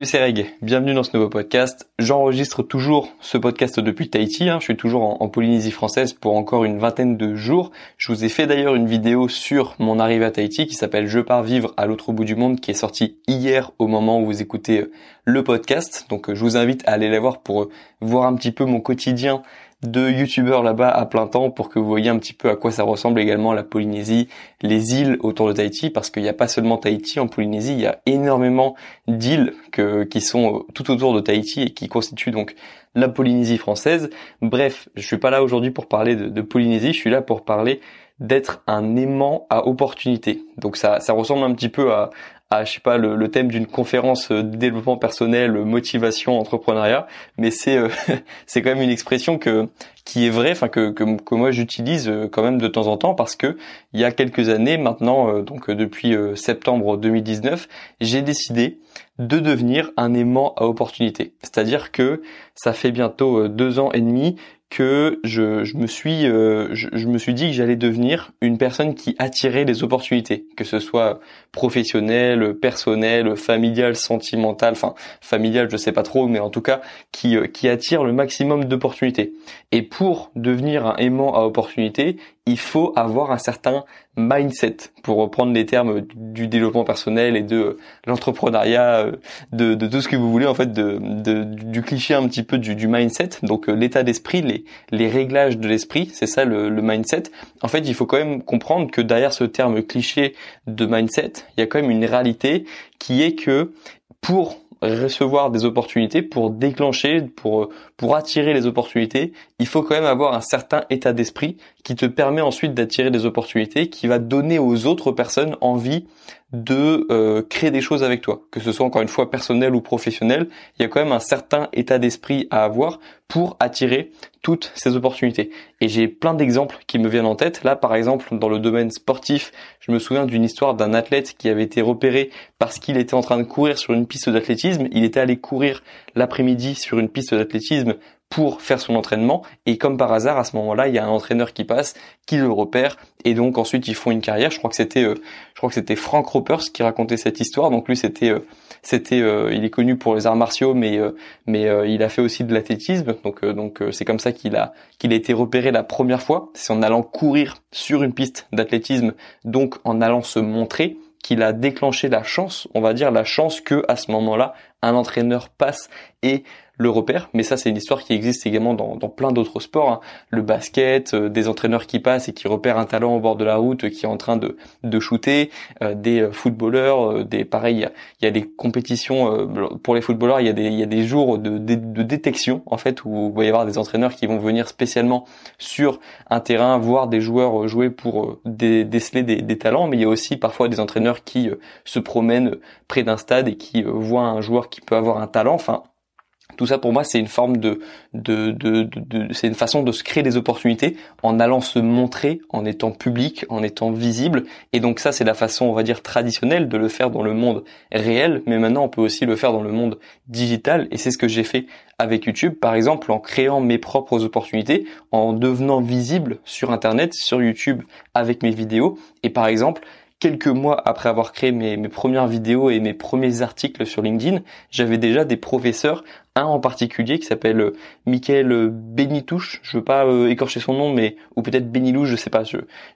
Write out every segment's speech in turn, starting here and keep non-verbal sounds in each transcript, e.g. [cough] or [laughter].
C'est Reg, bienvenue dans ce nouveau podcast. J'enregistre toujours ce podcast depuis Tahiti, hein. je suis toujours en, Polynésie française pour encore une vingtaine de jours. Je vous ai fait d'ailleurs une vidéo sur mon arrivée à Tahiti qui s'appelle Je pars vivre à l'autre bout du monde qui est sortie hier au moment où vous écoutez euh, le podcast. Donc euh, je vous invite à aller la voir pour euh, voir un petit peu mon quotidien de youtubeurs là-bas à plein temps pour que vous voyez un petit peu à quoi ça ressemble également la Polynésie, les îles autour de Tahiti, parce qu'il n'y a pas seulement Tahiti en Polynésie, il y a énormément d'îles qui sont euh, tout autour de Tahiti et qui constituent donc la Polynésie française. Bref, je suis pas là aujourd'hui pour parler de, Polynésie, je suis là pour parler d'être un aimant à opportunité. Donc ça ressemble un petit peu à, à je sais pas le, le thème d'une conférence euh, développement personnel, motivation, entrepreneuriat, mais c'est euh, [laughs] c'est quand même une expression que qui est vraie, enfin que, que, que moi j'utilise euh, quand même de temps en temps parce que il y a quelques années maintenant, donc depuis septembre 2019, j'ai décidé de devenir un aimant à opportunité. C'est-à-dire que ça fait bientôt deux ans et demi que je, je me suis euh, je, me suis dit que j'allais devenir une personne qui attirait les opportunités, que ce soit professionnel, personnel, familial, sentimental, enfin familial je sais pas trop, mais en tout cas qui euh, qui attire le maximum d'opportunités. Et pour devenir un aimant à opportunités, il faut avoir un certain mindset, pour reprendre les termes du développement personnel et de l'entrepreneuriat, euh, de, tout ce que vous voulez en fait, du cliché un petit peu du, mindset, donc euh, l'état d'esprit, les, réglages de l'esprit, c'est ça le mindset. En fait, il faut quand même comprendre que derrière ce terme cliché de mindset, il y a quand même une réalité qui est que pour recevoir des opportunités, pour déclencher, pour pour attirer les opportunités, il faut quand même avoir un certain état d'esprit qui te permet ensuite d'attirer des opportunités, qui va donner aux autres personnes envie de euh, créer des choses avec toi, que ce soit encore une fois personnel ou professionnel, il y a quand même un certain état d'esprit à avoir pour attirer toutes ces opportunités. Et j'ai plein d'exemples qui me viennent en tête. Là, par exemple, dans le domaine sportif, je me souviens d'une histoire d'un athlète qui avait été repéré parce qu'il était en train de courir sur une piste d'athlétisme. Il était allé courir l'après-midi sur une piste d'athlétisme pour faire son entraînement. Et comme par hasard à ce moment-là il y a un entraîneur qui passe qui le repère. Et donc ensuite ils font une carrière. Je crois que c'était euh, je crois que c'était Frank Ropers qui racontait cette histoire. Donc lui c'était euh, c'était euh, il est connu pour les arts martiaux mais mais il a fait aussi de l'athlétisme. Donc donc c'est comme ça qu'il a qu'il a été repéré la première fois. C'est en allant courir sur une piste d'athlétisme donc en allant se montrer qu'il a déclenché la chance, on va dire la chance que à ce moment-là, un entraîneur passe et le repère. Mais ça, c'est une histoire qui existe également dans, plein d'autres sports. Hein. Le basket, euh, des entraîneurs qui passent et qui repèrent un talent au bord de la route euh, qui est en train de, de shooter, euh, des footballeurs, des pareil, il y a, des compétitions pour les footballeurs. Il y a des, y a des jours de, de, de, détection en fait où il va y avoir des entraîneurs qui vont venir spécialement sur un terrain voir des joueurs jouer pour déceler des, des, talents. Mais il y a aussi parfois des entraîneurs qui se promènent près d'un stade et qui voient un joueur qui peut avoir un talent. Enfin, tout ça pour moi c'est une forme de, de, de, de, c'est une façon de se créer des opportunités en allant se montrer, en étant public, en étant visible. Et donc ça c'est la façon on va dire traditionnelle de le faire dans le monde réel, mais maintenant on peut aussi le faire dans le monde digital. Et c'est ce que j'ai fait avec YouTube, par exemple en créant mes propres opportunités, en devenant visible sur Internet, sur YouTube avec mes vidéos. Et par exemple quelques mois après avoir créé mes, mes, premières vidéos et mes premiers articles sur LinkedIn, j'avais déjà des professeurs un en particulier qui s'appelle euh, Michael euh, Benitouche. Je veux pas euh, écorcher son nom, mais ou peut-être Benilou, je sais pas.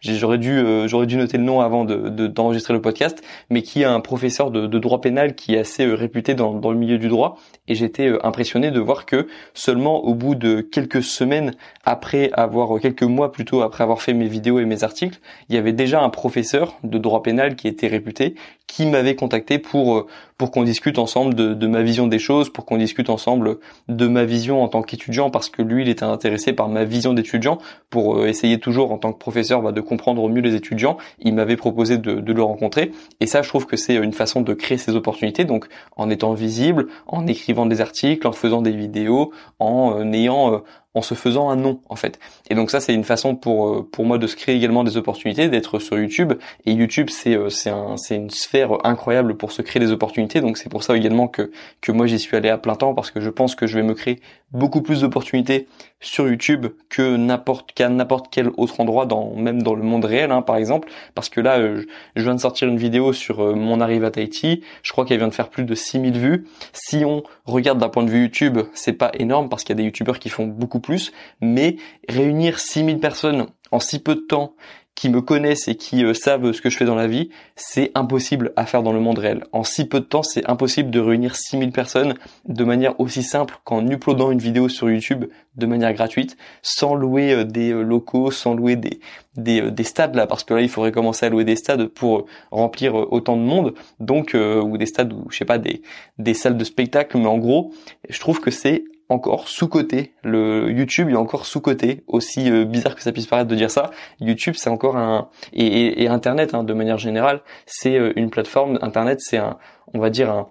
J'aurais dû noter le nom avant de d'enregistrer le podcast, mais qui est un professeur de, de droit pénal qui est assez réputé dans, dans le milieu du droit. Et j'étais impressionné de voir que seulement au bout de quelques semaines après avoir quelques mois plutôt après avoir fait mes vidéos et mes articles, il y avait déjà un professeur de droit pénal qui était réputé qui m'avait contacté pour pour qu'on discute ensemble de, de ma vision des choses, pour qu'on discute ensemble de ma vision en tant qu'étudiant parce que lui il était intéressé par ma vision d'étudiant pour euh, essayer toujours en tant que professeur bah, de comprendre au mieux les étudiants. Il m'avait proposé de, le rencontrer et ça je trouve que c'est une façon de créer ces opportunités donc en étant visible, en écrivant des articles, en faisant des vidéos, en euh, ayant euh, en se faisant un nom en fait. Et donc ça c'est une façon pour euh, pour moi de se créer également des opportunités, d'être sur YouTube. Et YouTube c'est euh, c'est un c'est une sphère incroyable pour se créer des opportunités. Donc c'est pour ça également que que moi j'y suis allé à plein temps parce que je pense que je vais me créer beaucoup plus d'opportunités sur YouTube que n'importe qu'à n'importe quel autre endroit dans même dans le monde réel hein, par exemple parce que là euh, je viens de sortir une vidéo sur mon arrivée à Tahiti je crois qu'elle vient de faire plus de 6000 vues si on regarde d'un point de vue YouTube c'est pas énorme parce qu'il y a des youtubeurs qui font beaucoup plus mais réunir 6000 personnes en si peu de temps qui me connaissent et qui euh, savent ce que je fais dans la vie, c'est impossible à faire dans le monde réel. En si peu de temps, c'est impossible de réunir 6000 personnes de manière aussi simple qu'en uploadant une vidéo sur YouTube de manière gratuite, sans louer euh, des euh, locaux, sans louer des, des, des, stades là, parce que là, il faudrait commencer à louer des stades pour remplir autant de monde, donc ou des stades ou je sais pas des, des salles de spectacle, mais en gros, je trouve que c'est encore sous-côté. Le YouTube est encore sous-côté, aussi euh, bizarre que ça puisse paraître de dire ça. YouTube, c'est encore un et, et, Internet, hein, de manière générale, c'est euh, une plateforme. Internet, c'est un, on va dire un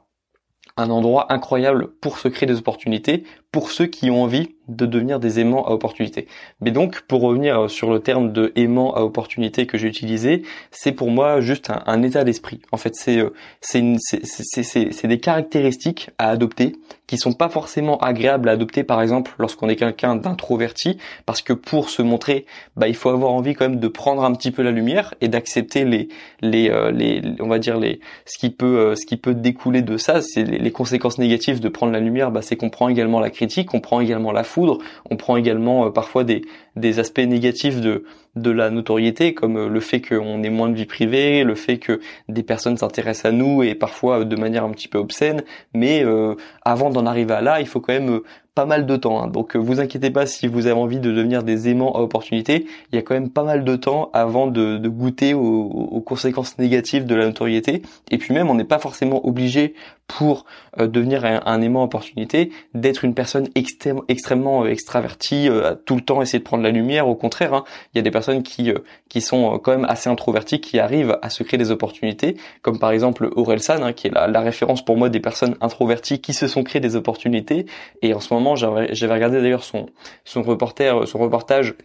un endroit incroyable pour se créer des opportunités pour ceux qui ont envie de devenir des aimants à opportunité. Mais donc, pour revenir sur le terme de aimant à opportunité que j'ai utilisé, c'est pour moi juste un, état d'esprit. En fait, c'est euh, c'est des caractéristiques à adopter qui sont pas forcément agréables à adopter, par exemple, lorsqu'on est quelqu'un d'introverti, parce que pour se montrer, bah, il faut avoir envie quand même de prendre un petit peu la lumière et d'accepter les les euh, les on va dire les ce qui peut euh, ce qui peut découler de ça, c'est les, conséquences négatives de prendre la lumière, bah, c'est qu'on prend également la on prend également la foudre, on prend également euh, parfois des aspects négatifs de, de la notoriété, comme euh, le fait qu'on ait moins de vie privée, le fait que des personnes s'intéressent à nous et parfois de manière un petit peu obscène. Mais euh, avant d'en arriver à là, il faut quand même pas mal de temps. Hein. Donc vous inquiétez pas si vous avez envie de devenir des aimants à opportunité, il y a quand même pas mal de temps avant de, goûter aux, conséquences négatives de la notoriété. Et puis même, on n'est pas forcément obligé pour euh, devenir un, aimant opportunité, d'être une personne extrêmement euh, extravertie, euh, tout le temps essayer de prendre la lumière. Au contraire, hein, il y a des personnes qui qui sont quand même assez introverties, qui arrivent à se créer des opportunités, comme par exemple Aurel San, hein, qui est la, référence pour moi des personnes introverties qui se sont créées des opportunités. Et en ce moment, j'avais regardé d'ailleurs son son reporter, son reportage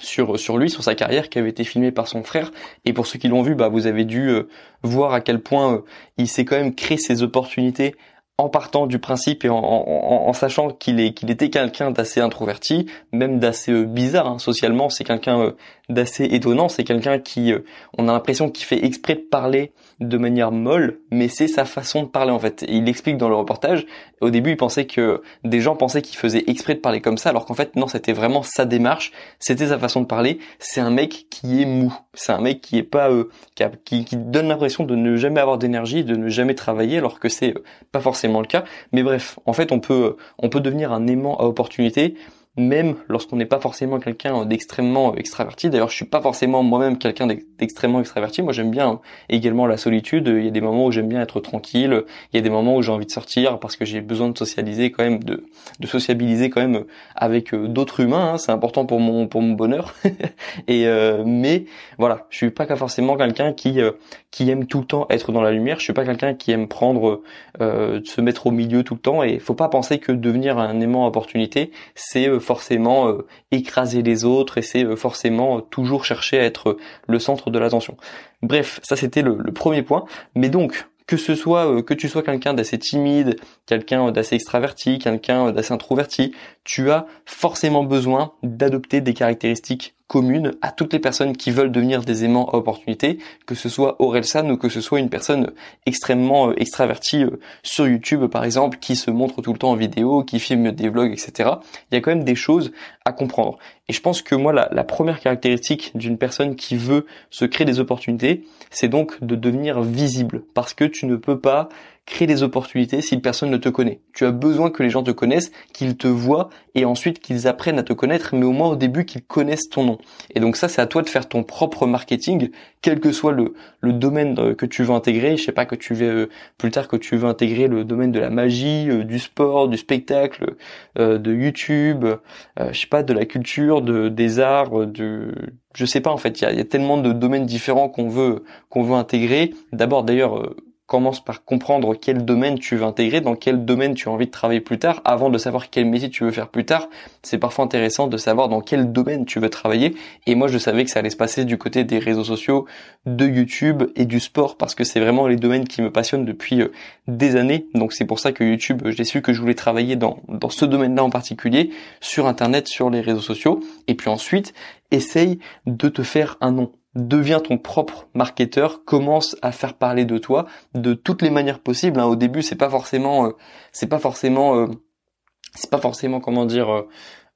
sur sur lui, sur sa carrière qui avait été filmé par son frère. Et pour ceux qui l'ont vu, bah vous avez dû euh, voir à quel point euh, il s'est quand même créé ses opportunités en partant du principe et en, sachant qu'il qu'il était quelqu'un d'assez introverti, même d'assez euh, bizarre hein, socialement. C'est quelqu'un d'assez étonnant. C'est quelqu'un qui, on a l'impression qu'il fait exprès de parler de manière molle, mais c'est sa façon de parler en fait. Et il explique dans le reportage. Au début, il pensait que des gens pensaient qu'il faisait exprès de parler comme ça, alors qu'en fait non, c'était vraiment sa démarche, c'était sa façon de parler. C'est un mec qui est mou. C'est un mec qui est pas euh, qui, qui, donne l'impression de ne jamais avoir d'énergie, de ne jamais travailler, alors que c'est euh, pas forcément le cas. Mais bref, en fait, on peut on peut devenir un aimant à opportunité même lorsqu'on n'est pas forcément quelqu'un d'extrêmement extraverti. D'ailleurs, je suis pas forcément moi-même quelqu'un d'extrêmement extraverti. Moi, j'aime bien également la solitude. Il y a des moments où j'aime bien être tranquille. Il y a des moments où j'ai envie de sortir parce que j'ai besoin de socialiser quand même, de, de sociabiliser quand même avec euh, d'autres humains. Hein. C'est important pour mon pour mon bonheur. [laughs] Et euh, mais voilà, je suis pas forcément quelqu'un qui euh, qui aime tout le temps être dans la lumière. Je suis pas quelqu'un qui aime prendre se mettre au milieu tout le temps. Et faut pas penser que devenir un aimant opportunité, c'est forcément euh, écraser les autres et c'est euh, forcément euh, toujours chercher à être le centre de l'attention. Bref, ça c'était le, premier point. Mais donc, que ce soit que tu sois quelqu'un d'assez timide, quelqu'un d'assez extraverti, quelqu'un d'assez introverti, tu as forcément besoin d'adopter des caractéristiques commune à toutes les personnes qui veulent devenir des aimants à opportunité, que ce soit San ou que ce soit une personne extrêmement euh, extravertie euh, sur YouTube par exemple, qui se montre tout le temps en vidéo, qui filme des vlogs, etc. Il y a quand même des choses à comprendre. Et je pense que moi, la, la première caractéristique d'une personne qui veut se créer des opportunités, c'est donc de devenir visible, parce que tu ne peux pas créer des opportunités si personne ne te connaît. Tu as besoin que les gens te connaissent, qu'ils te voient et ensuite qu'ils apprennent à te connaître, mais au moins au début qu'ils connaissent ton nom. Et donc ça, c'est à toi de faire ton propre marketing, quel que soit le, domaine que tu veux intégrer. Je sais pas que tu veux euh, plus tard que tu veux intégrer le domaine de la magie, euh, du sport, du spectacle, euh, de YouTube, je sais pas, de la culture, de des arts, de je sais pas en fait. Il y a, y a, tellement de domaines différents qu'on veut qu'on veut intégrer. D'abord d'ailleurs commence par comprendre quel domaine tu veux intégrer, dans quel domaine tu as envie de travailler plus tard, avant de savoir quel métier tu veux faire plus tard. C'est parfois intéressant de savoir dans quel domaine tu veux travailler. Et moi, je savais que ça allait se passer du côté des réseaux sociaux, de YouTube et du sport, parce que c'est vraiment les domaines qui me passionnent depuis euh, des années. Donc c'est pour ça que YouTube, j'ai su que je voulais travailler dans, dans ce domaine-là en particulier, sur Internet, sur les réseaux sociaux. Et puis ensuite, essaye de te faire un nom deviens ton propre marketeur, commence à faire parler de toi de toutes les manières possibles. Hein. Au début, c'est pas forcément, euh, c'est pas forcément, euh, c'est pas forcément comment dire.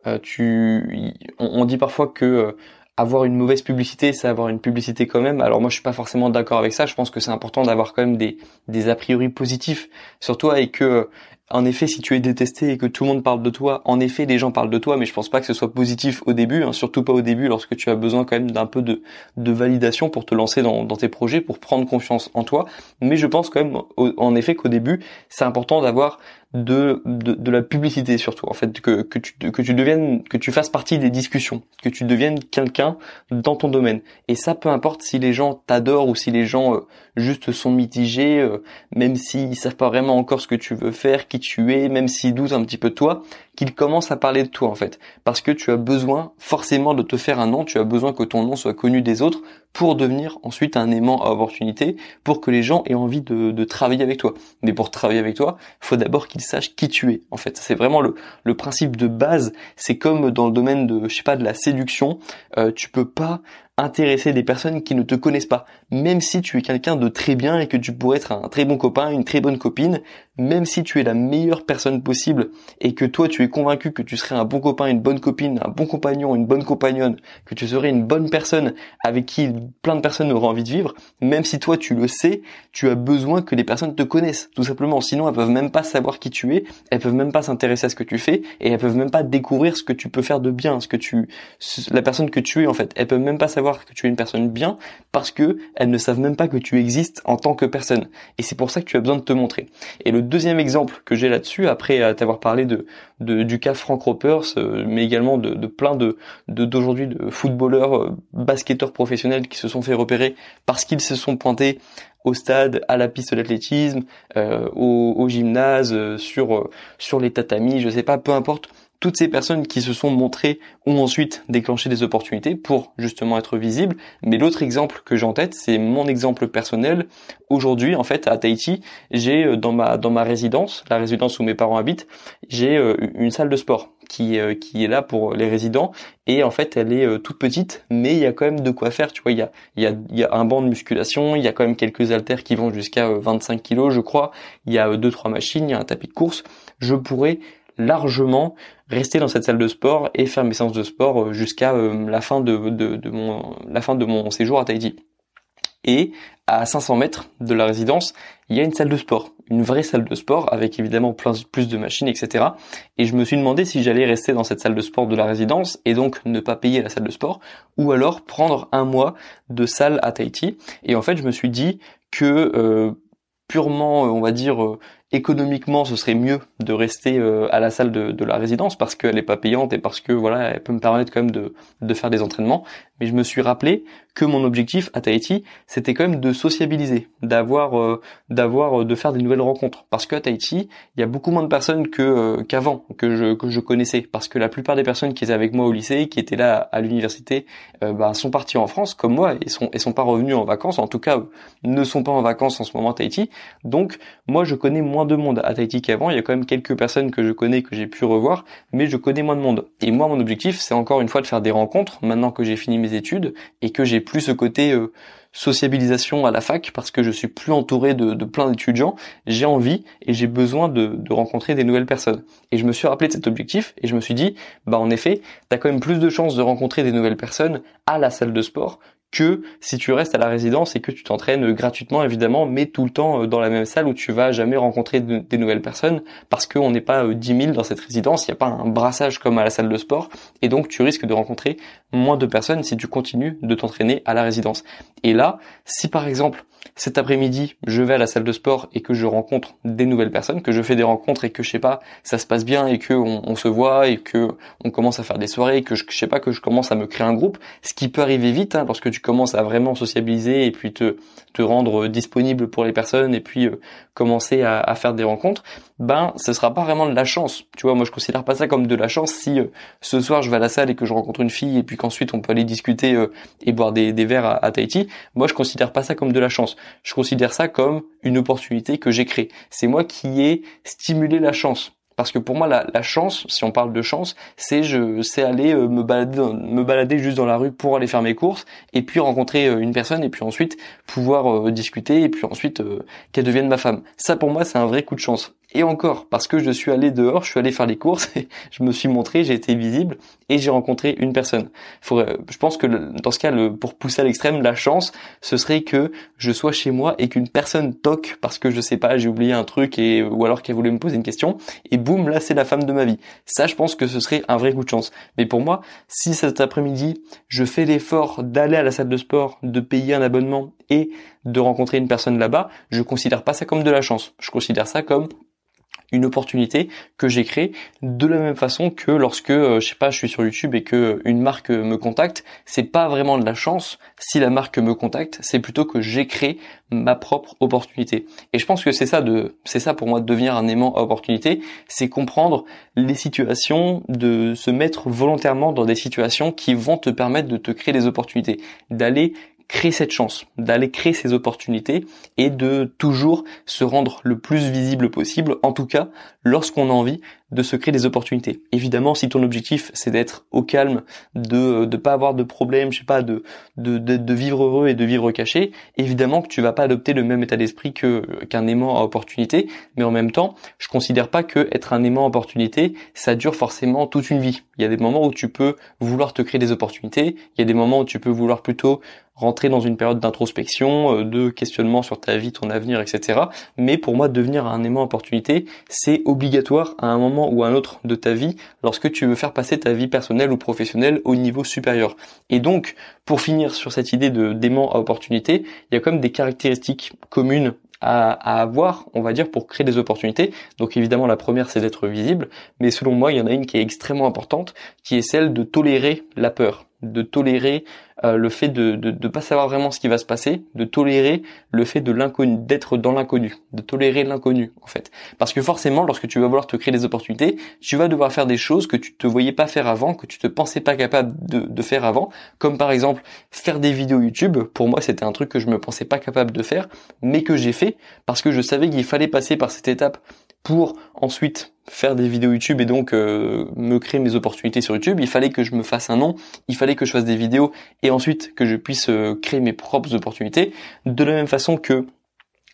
Euh, tu, on, dit parfois que avoir une mauvaise publicité, c'est avoir une publicité quand même. Alors moi, je suis pas forcément d'accord avec ça. Je pense que c'est important d'avoir quand même des, des a priori positifs sur toi et que en effet, si tu es détesté et que tout le monde parle de toi, en effet, les gens parlent de toi, mais je pense pas que ce soit positif au début, hein, surtout pas au début lorsque tu as besoin quand même d'un peu de, de validation pour te lancer dans, dans, tes projets, pour prendre confiance en toi. Mais je pense quand même, en effet, qu'au début, c'est important d'avoir de, de, de, la publicité surtout en fait que, que tu que tu deviennes que tu fasses partie des discussions que tu deviennes quelqu'un dans ton domaine et ça peu importe si les gens t'adorent ou si les gens euh, juste sont mitigés euh, même s'ils savent pas vraiment encore ce que tu veux faire qui tu es même s'ils doutent un petit peu toi qu'ils commencent à parler de toi en fait parce que tu as besoin forcément de te faire un nom tu as besoin que ton nom soit connu des autres pour devenir ensuite un aimant à opportunité, pour que les gens aient envie de, travailler avec toi. Mais pour travailler avec toi, il faut d'abord qu'ils sachent qui tu es. En fait, c'est vraiment le, le principe de base. C'est comme dans le domaine de, je sais pas, de la séduction. Euh, tu peux pas intéresser des personnes qui ne te connaissent pas. Même si tu es quelqu'un de très bien et que tu pourrais être un très bon copain, une très bonne copine, même si tu es la meilleure personne possible et que toi tu es convaincu que tu serais un bon copain, une bonne copine, un bon compagnon, une bonne compagnonne, que tu serais une bonne personne avec qui plein de personnes auraient envie de vivre, même si toi tu le sais, tu as besoin que les personnes te connaissent, tout simplement. Sinon elles peuvent même pas savoir qui tu es, elles peuvent même pas s'intéresser à ce que tu fais et elles peuvent même pas découvrir ce que tu peux faire de bien, ce que tu, la personne que tu es en fait. Elles peuvent même pas savoir que tu es une personne bien parce que elles ne savent même pas que tu existes en tant que personne. Et c'est pour ça que tu as besoin de te montrer. Et le deuxième exemple que j'ai là-dessus, après t'avoir parlé de, du cas Frank Ropers, euh, mais également de, plein de d'aujourd'hui de, footballeurs, euh, basketteurs professionnels qui se sont fait repérer parce qu'ils se sont pointés au stade, à la piste d'athlétisme, euh, au, au, gymnase, sur sur les tatamis, je sais pas, peu importe toutes ces personnes qui se sont montrées ont ensuite déclenché des opportunités pour justement être visibles. Mais l'autre exemple que j'ai en tête, c'est mon exemple personnel. Aujourd'hui, en fait, à Tahiti, j'ai euh, dans ma dans ma résidence, la résidence où mes parents habitent, j'ai euh, une salle de sport qui euh, qui est là pour les résidents et en fait elle est toute petite mais il y a quand même de quoi faire tu vois il y a y a y a un banc de musculation il y a quand même quelques haltères qui vont jusqu'à 25 kilos je crois il y a deux trois machines il y a un tapis de course je pourrais largement rester dans cette salle de sport et faire mes séances de sport euh, jusqu'à euh, la fin de, mon la fin de mon séjour à Tahiti. Et à 500 mètres de la résidence, il y a une salle de sport, une vraie salle de sport avec évidemment plus de machines, etc. Et je me suis demandé si j'allais rester dans cette salle de sport de la résidence et donc ne pas payer la salle de sport, ou alors prendre un mois de salle à Tahiti. Et en fait, je me suis dit que euh, purement, on va dire, économiquement ce serait mieux de rester euh, à la salle de, de la résidence parce qu'elle est pas payante et parce que voilà elle peut me permettre quand même de, de faire des entraînements mais je me suis rappelé que mon objectif à Tahiti c'était quand même de sociabiliser d'avoir euh, d'avoir euh, de faire des nouvelles rencontres parce qu'à Tahiti il y a beaucoup moins de personnes que qu'avant que je que je connaissais parce que la plupart des personnes qui étaient avec moi au lycée qui étaient là à l'université bah, sont partis en France comme moi et sont et sont pas revenus en vacances en tout cas ne sont pas en vacances en ce moment à Tahiti donc moi je connais moins de monde à Tahiti qu'avant. Il y a quand même quelques personnes que je connais que j'ai pu revoir, mais je connais moins de monde. Et moi, mon objectif, c'est encore une fois de faire des rencontres maintenant que j'ai fini mes études et que j'ai plus ce côté euh, sociabilisation à la fac parce que je suis plus entouré de, plein d'étudiants. J'ai envie et j'ai besoin de, rencontrer des nouvelles personnes. Et je me suis rappelé de cet objectif et je me suis dit, bah en effet, t'as quand même plus de chances de rencontrer des nouvelles personnes à la salle de sport que si tu restes à la résidence et que tu t'entraînes gratuitement évidemment, mais tout le temps euh, dans la même salle où tu vas jamais rencontrer des nouvelles personnes parce qu'on n'est pas 10 euh, 000 dans cette résidence, il n'y a pas un brassage comme à la salle de sport et donc tu risques de rencontrer moins de personnes si tu continues de t'entraîner à la résidence. Et là, si par exemple cet après-midi, je vais à la salle de sport et que je rencontre des nouvelles personnes, que je fais des rencontres et que je sais pas, ça se passe bien et que on, se voit et que on commence à faire des soirées, et que je, sais pas que je commence à me créer un groupe, ce qui peut arriver vite hein, lorsque tu commences à vraiment sociabiliser et puis te te rendre disponible pour les personnes et puis euh, commencer à, faire des rencontres, ben ce sera pas vraiment de la chance. Tu vois, moi je considère pas ça comme de la chance si euh, ce soir je vais à la salle et que je rencontre une fille et puis qu'ensuite on peut aller discuter euh, et boire des, des verres à, à Tahiti. Moi je considère pas ça comme de la chance. Je considère ça comme une opportunité que j'ai créée. C'est moi qui ai stimulé la chance. Parce que pour moi, la, chance, si on parle de chance, c'est je sais aller euh, me balader, me balader juste dans la rue pour aller faire mes courses, et puis rencontrer euh, une personne, et puis ensuite pouvoir euh, discuter, et puis ensuite qu'elle devienne ma femme. Ça pour moi, c'est un vrai coup de chance. Et encore, parce que je suis allé dehors, je suis allé faire les courses, [laughs] je me suis montré, j'ai été visible et j'ai rencontré une personne. Faudrait, je pense que dans ce cas, pour pousser à l'extrême, la chance, ce serait que je sois chez moi et qu'une personne toque parce que je sais pas, j'ai oublié un truc et ou alors qu'elle voulait me poser une question et boum, là c'est la femme de ma vie. Ça, je pense que ce serait un vrai coup de chance. Mais pour moi, si cet après-midi, je fais l'effort d'aller à la salle de sport, de payer un abonnement et de rencontrer une personne là-bas, je considère pas ça comme de la chance. Je considère ça comme une opportunité que j'ai créée de la même façon que lorsque euh, je sais pas je suis sur YouTube et que une marque me contacte c'est pas vraiment de la chance. Si la marque me contacte c'est plutôt que j'ai créé ma propre opportunité. Et je pense que c'est ça de c'est ça pour moi de devenir un aimant à opportunité c'est comprendre les situations de se mettre volontairement dans des situations qui vont te permettre de te créer des opportunités d'aller créer cette chance, d'aller créer ces opportunités et de toujours se rendre le plus visible possible, en tout cas lorsqu'on a envie de se créer des opportunités. Évidemment, si ton objectif c'est d'être au calme, de ne pas avoir de problème, je sais pas, de, de, de, vivre heureux et de vivre caché, évidemment que tu vas pas adopter le même état d'esprit que qu'un aimant à opportunité, mais en même temps, je considère pas que être un aimant à opportunité, ça dure forcément toute une vie. Il y a des moments où tu peux vouloir te créer des opportunités, il y a des moments où tu peux vouloir plutôt rentrer dans une période d'introspection, euh, de questionnement sur ta vie, ton avenir, etc. Mais pour moi, devenir un aimant à opportunité, c'est obligatoire à un moment ou un autre de ta vie lorsque tu veux faire passer ta vie personnelle ou professionnelle au niveau supérieur. Et donc, pour finir sur cette idée de d'aimant à opportunité, il y a comme des caractéristiques communes à, avoir, on va dire, pour créer des opportunités. Donc évidemment, la première, c'est d'être visible, mais selon moi, il y en a une qui est extrêmement importante, qui est celle de tolérer la peur de tolérer euh, le fait de ne pas savoir vraiment ce qui va se passer, de tolérer le fait de l'inconnu, d'être dans l'inconnu, de tolérer l'inconnu en fait. Parce que forcément, lorsque tu vas vouloir te créer des opportunités, tu vas devoir faire des choses que tu te voyais pas faire avant, que tu te pensais pas capable de, de faire avant, comme par exemple faire des vidéos YouTube. Pour moi, c'était un truc que je me pensais pas capable de faire, mais que j'ai fait parce que je savais qu'il fallait passer par cette étape pour ensuite faire des vidéos YouTube et donc euh, me créer mes opportunités sur YouTube, il fallait que je me fasse un nom, il fallait que je fasse des vidéos et ensuite que je puisse euh, créer mes propres opportunités. De la même façon que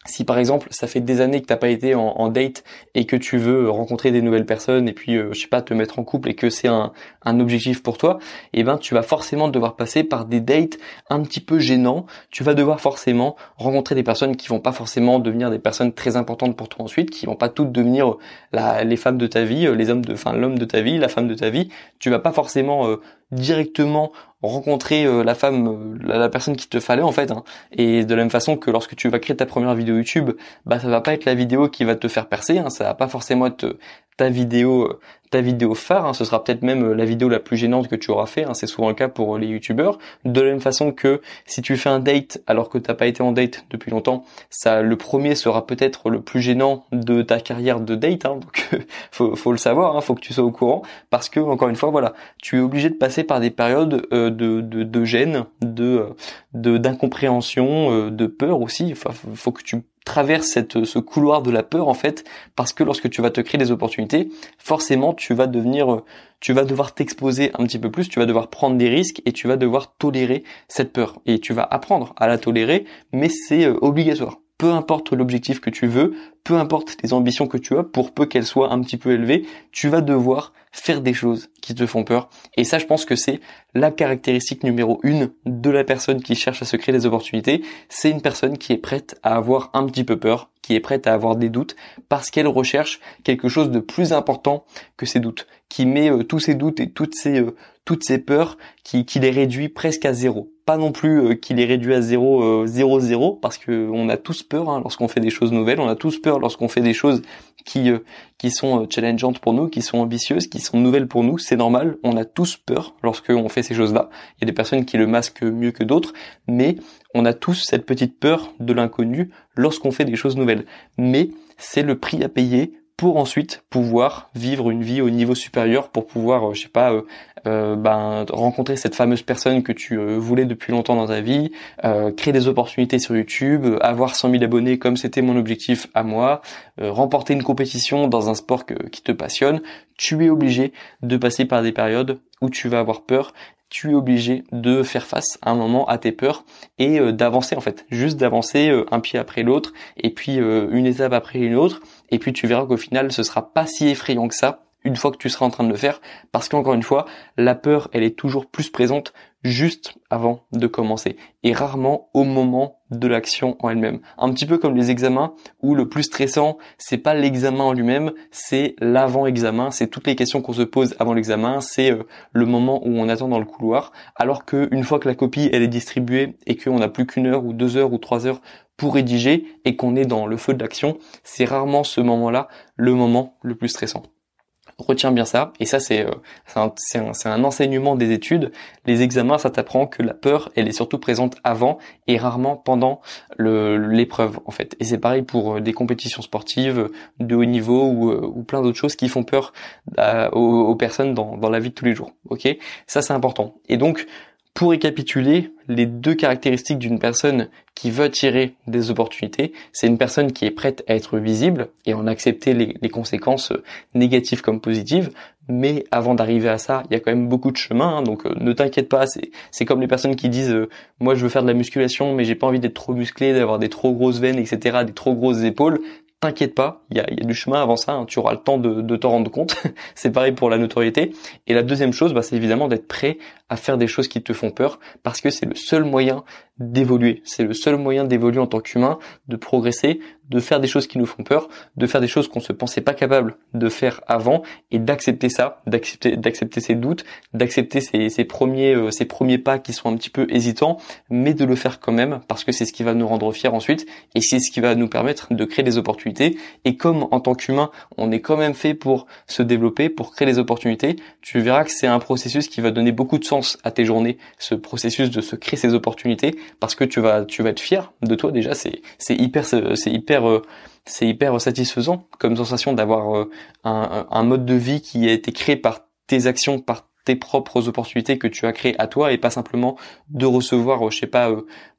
si par exemple ça fait des années que t'as pas été en, date et que tu veux rencontrer des nouvelles personnes et puis euh, je sais pas te mettre en couple et que c'est un, un, objectif pour toi, eh ben tu vas forcément devoir passer par des dates un petit peu gênants. Tu vas devoir forcément rencontrer des personnes qui vont pas forcément devenir des personnes très importantes pour toi ensuite, qui vont pas toutes devenir la, les femmes de ta vie, euh, les hommes de, enfin l'homme de ta vie, la femme de ta vie. Tu vas pas forcément euh, directement rencontrer euh, la femme, euh, la, personne qui te fallait en fait. Hein. Et de la même façon que lorsque tu vas créer ta première vidéo YouTube, bah ça va pas être la vidéo qui va te faire percer, hein. ça va pas forcément être ta vidéo ta vidéo phare, hein, ce sera peut-être même euh, la vidéo la plus gênante que tu auras fait, hein, c'est souvent le cas pour euh, les youtubeurs. De la même façon que si tu fais un date alors que t'as pas été en date depuis longtemps, ça le premier sera peut-être le plus gênant de ta carrière de date, hein, donc [laughs] faut, faut le savoir, hein, faut que tu sois au courant, parce que encore une fois voilà, tu es obligé de passer par des périodes euh, de, de, de, gêne, de d'incompréhension, de peur aussi. Enfin, faut que tu traverse cette, ce couloir de la peur en fait, parce que lorsque tu vas te créer des opportunités, forcément tu vas devenir, tu vas devoir t'exposer un petit peu plus, tu vas devoir prendre des risques et tu vas devoir tolérer cette peur. Et tu vas apprendre à la tolérer, mais c'est euh, obligatoire peu importe l'objectif que tu veux, peu importe les ambitions que tu as, pour peu qu'elles soient un petit peu élevées, tu vas devoir faire des choses qui te font peur. Et ça, je pense que c'est la caractéristique numéro une de la personne qui cherche à se créer des opportunités. C'est une personne qui est prête à avoir un petit peu peur, qui est prête à avoir des doutes, parce qu'elle recherche quelque chose de plus important que ses doutes, qui met euh, tous ses doutes et toutes ses, euh, toutes ses peurs, qui, qui les réduit presque à zéro pas non plus qu'il est réduit à 0 0 0 parce que on a tous peur hein, lorsqu'on fait des choses nouvelles, on a tous peur lorsqu'on fait des choses qui qui sont challengeantes pour nous, qui sont ambitieuses, qui sont nouvelles pour nous, c'est normal, on a tous peur lorsqu'on fait ces choses-là. Il y a des personnes qui le masquent mieux que d'autres, mais on a tous cette petite peur de l'inconnu lorsqu'on fait des choses nouvelles. Mais c'est le prix à payer pour ensuite pouvoir vivre une vie au niveau supérieur, pour pouvoir, euh, je sais pas, euh, euh, ben, rencontrer cette fameuse personne que tu voulais depuis longtemps dans ta vie, créer des opportunités sur YouTube, avoir 100 000 abonnés comme c'était mon objectif à moi, remporter une compétition dans un sport qui te passionne. Tu es obligé de passer par des périodes où tu vas avoir peur tu es obligé de faire face à un moment à tes peurs et euh, d'avancer en fait, juste d'avancer euh, un pied après l'autre et puis euh, une étape après une autre et puis tu verras qu'au final ce sera pas si effrayant que ça une fois que tu seras en train de le faire parce qu'encore une fois la peur elle est toujours plus présente juste avant de commencer et rarement au moment de l'action en elle-même. Un petit peu comme les examens où le plus stressant, c'est pas l'examen en lui-même, c'est l'avant-examen, c'est toutes les questions qu'on se pose avant l'examen, c'est euh, le moment où on attend dans le couloir, alors que une fois que la copie elle est distribuée et qu'on n'a plus qu'une heure ou deux heures ou trois heures pour rédiger et qu'on est dans le feu de l'action, c'est rarement ce moment-là le moment le plus stressant. Retiens bien ça, et ça c'est euh, un, un, enseignement des études. Les examens, ça t'apprend que la peur, elle est surtout présente avant et rarement pendant l'épreuve en fait. Et c'est pareil pour euh, des compétitions sportives de haut niveau ou, euh, plein d'autres choses qui font peur aux, aux, personnes dans, dans la vie de tous les jours. Ok, ça c'est important. Et donc pour récapituler, les deux caractéristiques d'une personne qui veut tirer des opportunités, c'est une personne qui est prête à être visible et en accepter les, conséquences négatives comme positives. Mais avant d'arriver à ça, il y a quand même beaucoup de chemin, hein, donc euh, ne t'inquiète pas. C'est comme les personnes qui disent euh, moi je veux faire de la musculation, mais j'ai pas envie d'être trop musclé, d'avoir des trop grosses veines, etc., des trop grosses épaules t'inquiète pas, il y a, du chemin avant ça, hein, tu auras le temps de, de t'en rendre compte. [laughs] c'est pareil pour la notoriété. Et la deuxième chose, bah, c'est évidemment d'être prêt à faire des choses qui te font peur, parce que c'est le seul moyen d'évoluer. C'est le seul moyen d'évoluer en tant qu'humain, de progresser, de faire des choses qui nous font peur, de faire des choses qu'on se pensait pas capable de faire avant, et d'accepter ça, d'accepter, d'accepter ses doutes, d'accepter ses, premiers, euh, ses premiers pas qui sont un petit peu hésitants, mais de le faire quand même, parce que c'est ce qui va nous rendre fiers ensuite, et c'est ce qui va nous permettre de créer des opportunités. Et comme en tant qu'humain, on est quand même fait pour se développer, pour créer des opportunités, tu verras que c'est un processus qui va donner beaucoup de sens à tes journées, ce processus de se créer ces opportunités, parce que tu vas tu vas être fier de toi déjà c'est c'est hyper c'est hyper euh, c'est hyper satisfaisant comme sensation d'avoir euh, un, un mode de vie qui a été créé par tes actions par tes propres opportunités que tu as créées à toi et pas simplement de recevoir euh, je sais pas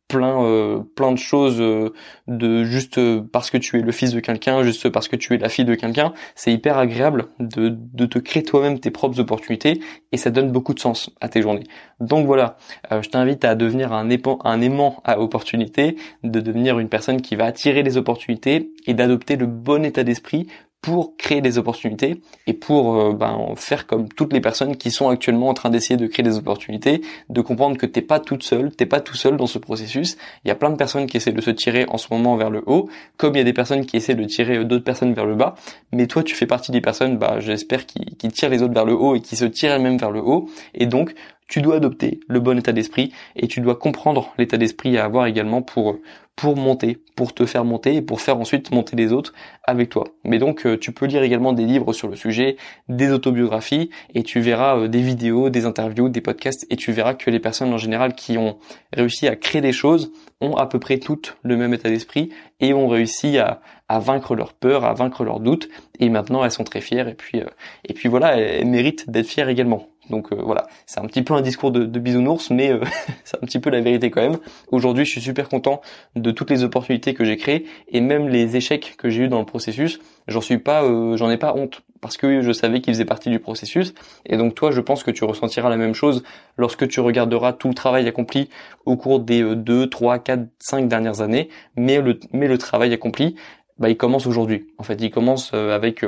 plein euh, plein de choses euh, de juste euh, parce que tu es le fils de quelqu'un, juste parce que tu es la fille de quelqu'un, c'est hyper agréable de, de te créer toi-même tes propres opportunités et ça donne beaucoup de sens à tes journées. Donc voilà, je t'invite à devenir un, un aimant à opportunités, de devenir une personne qui va attirer les opportunités et d'adopter le bon état d'esprit pour créer des opportunités et pour euh, ben, faire comme toutes les personnes qui sont actuellement en train d'essayer de créer des opportunités, de comprendre que t'es pas toute seule, t'es pas tout seul dans ce processus. Il y a plein de personnes qui essaient de se tirer en ce moment vers le haut, comme il y a des personnes qui essaient de tirer euh, d'autres personnes vers le bas. Mais toi, tu fais partie des personnes, bah, j'espère, qui, qui tirent les autres vers le haut et qui se tirent elles-mêmes vers le haut. Et donc, tu dois adopter le bon état d'esprit et tu dois comprendre l'état d'esprit à avoir également pour pour monter, pour te faire monter et pour faire ensuite monter les autres avec toi. Mais donc euh, tu peux lire également des livres sur le sujet, des autobiographies et tu verras euh, des vidéos, des interviews, des podcasts et tu verras que les personnes en général qui ont réussi à créer des choses ont à peu près toutes le même état d'esprit et ont réussi à, à vaincre leur peur, à vaincre leurs doutes et maintenant elles sont très fières et puis euh, et puis voilà, elles méritent d'être fières également. Donc euh, voilà, c'est un petit peu un discours de, bisounours, mais euh, [laughs] c'est un petit peu la vérité quand même. Aujourd'hui, je suis super content de toutes les opportunités que j'ai créées et même les échecs que j'ai eu dans le processus. J'en suis pas, euh, j'en ai pas honte parce que je savais qu'ils faisaient partie du processus. Et donc toi, je pense que tu ressentiras la même chose lorsque tu regarderas tout le travail accompli au cours des 2, 3, 4, 5 dernières années. Mais le, mais le travail accompli, bah, il commence aujourd'hui. En fait, il commence avec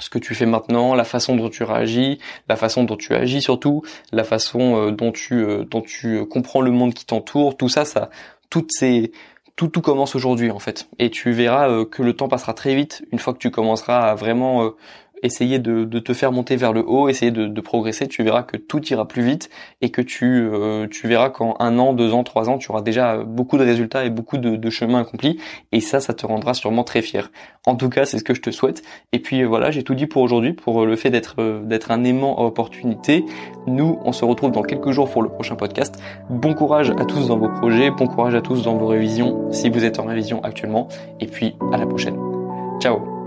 ce que tu fais maintenant, la façon dont tu réagis, la façon dont tu agis surtout, la façon euh, dont tu euh, dont tu euh, comprends le monde qui t'entoure, tout ça, ça, toutes ces tout tout commence aujourd'hui en fait. Et tu verras que le temps passera très vite une fois que tu commenceras à vraiment essayer de, te faire monter vers le haut, essayer de, progresser, tu verras que tout ira plus vite et que tu, euh, tu verras qu'en un an, deux ans, trois ans, tu auras déjà beaucoup de résultats et beaucoup de, de chemin accompli et ça, ça te rendra sûrement très fier. En tout cas, c'est ce que je te souhaite. Et puis voilà, j'ai tout dit pour aujourd'hui, pour le fait d'être d'être un aimant à opportunité. Nous, on se retrouve dans quelques jours pour le prochain podcast. Bon courage à tous dans vos projets, bon courage à tous dans vos révisions si vous êtes en révision actuellement. Et puis à la prochaine. Ciao